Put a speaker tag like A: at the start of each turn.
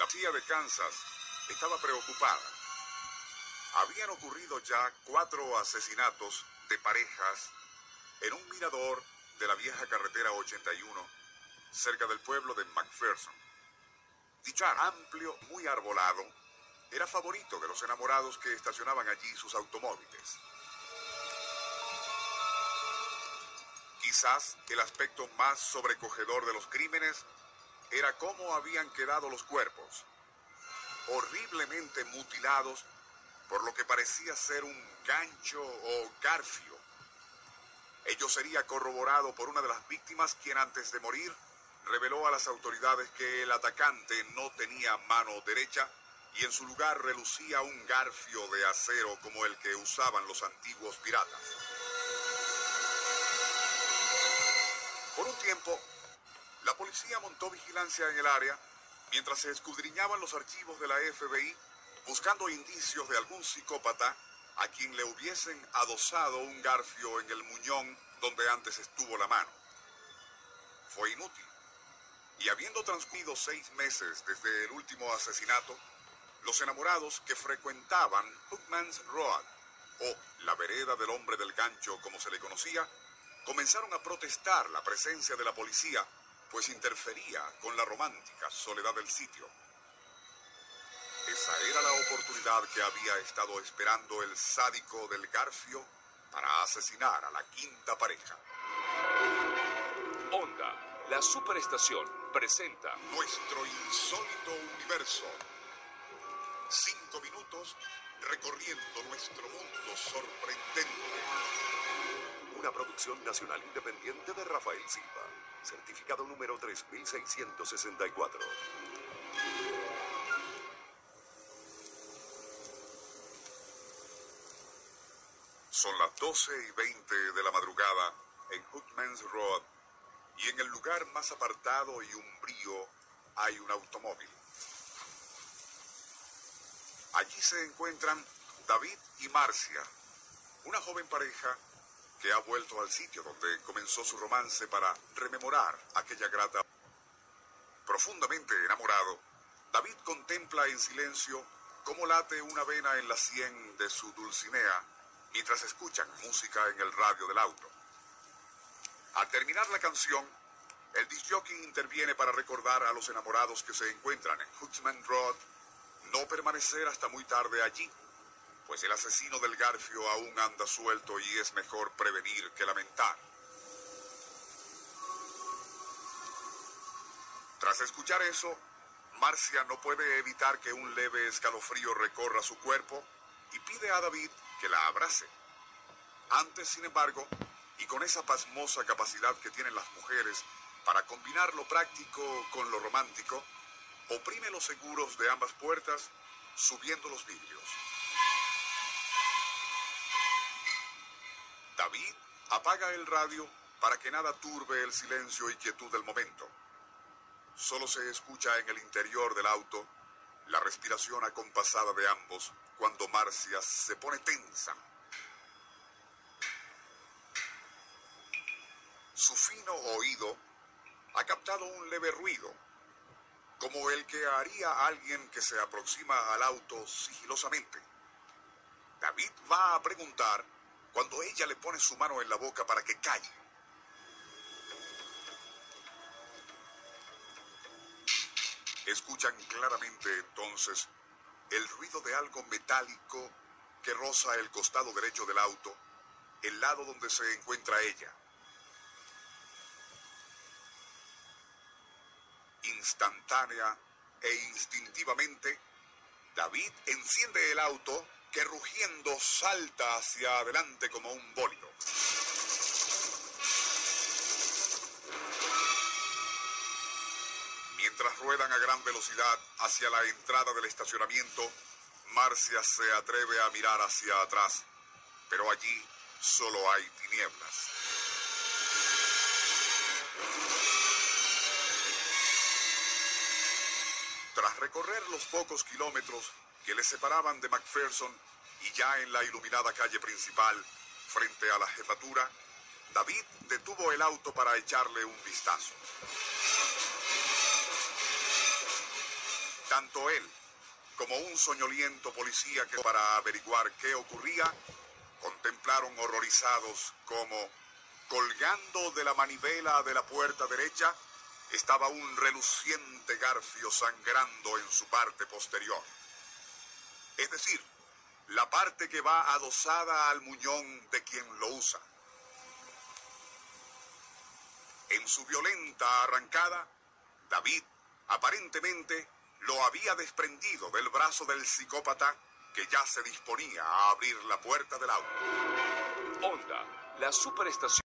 A: La tía de Kansas estaba preocupada. Habían ocurrido ya cuatro asesinatos de parejas en un mirador de la vieja carretera 81 cerca del pueblo de McPherson. Dicho amplio, muy arbolado, era favorito de los enamorados que estacionaban allí sus automóviles. Quizás el aspecto más sobrecogedor de los crímenes era cómo habían quedado los cuerpos, horriblemente mutilados por lo que parecía ser un gancho o garfio. Ello sería corroborado por una de las víctimas quien antes de morir reveló a las autoridades que el atacante no tenía mano derecha y en su lugar relucía un garfio de acero como el que usaban los antiguos piratas. Por un tiempo, la policía montó vigilancia en el área mientras se escudriñaban los archivos de la FBI buscando indicios de algún psicópata a quien le hubiesen adosado un garfio en el muñón donde antes estuvo la mano. Fue inútil. Y habiendo transcurrido seis meses desde el último asesinato, los enamorados que frecuentaban Hookman's Road, o la vereda del hombre del gancho como se le conocía, comenzaron a protestar la presencia de la policía, pues interfería con la romántica soledad del sitio. Esa era la oportunidad que había estado esperando el sádico del Garfio para asesinar a la quinta pareja.
B: Onda, la superestación, presenta
A: Nuestro insólito universo. Cinco minutos recorriendo nuestro mundo sorprendente.
B: una producción nacional independiente de Rafael Silva. Certificado número 3664.
A: Son las 12 y 20 de la madrugada en Hookman's Road y en el lugar más apartado y umbrío hay un automóvil. Allí se encuentran David y Marcia, una joven pareja que ha vuelto al sitio donde comenzó su romance para rememorar aquella grata. Profundamente enamorado, David contempla en silencio cómo late una vena en la sien de su Dulcinea mientras escuchan música en el radio del auto. Al terminar la canción, el disjockey interviene para recordar a los enamorados que se encuentran en Hooksman Road no permanecer hasta muy tarde allí, pues el asesino del Garfio aún anda suelto y es mejor prevenir que lamentar. Tras escuchar eso, Marcia no puede evitar que un leve escalofrío recorra su cuerpo y pide a David que la abrace. Antes, sin embargo, y con esa pasmosa capacidad que tienen las mujeres para combinar lo práctico con lo romántico, oprime los seguros de ambas puertas subiendo los vidrios. David apaga el radio para que nada turbe el silencio y quietud del momento. Solo se escucha en el interior del auto la respiración acompasada de ambos cuando Marcia se pone tensa. Su fino oído ha captado un leve ruido, como el que haría alguien que se aproxima al auto sigilosamente. David va a preguntar cuando ella le pone su mano en la boca para que calle. Escuchan claramente entonces el ruido de algo metálico que roza el costado derecho del auto, el lado donde se encuentra ella. Instantánea e instintivamente, David enciende el auto que rugiendo salta hacia adelante como un bólido. Mientras ruedan a gran velocidad hacia la entrada del estacionamiento, Marcia se atreve a mirar hacia atrás, pero allí solo hay tinieblas. Tras recorrer los pocos kilómetros que le separaban de McPherson y ya en la iluminada calle principal, frente a la jefatura, David detuvo el auto para echarle un vistazo. Tanto él como un soñoliento policía que para averiguar qué ocurría, contemplaron horrorizados como, colgando de la manivela de la puerta derecha, estaba un reluciente garfio sangrando en su parte posterior. Es decir, la parte que va adosada al muñón de quien lo usa. En su violenta arrancada, David aparentemente lo había desprendido del brazo del psicópata que ya se disponía a abrir la puerta del auto.
B: Honda, la superestación.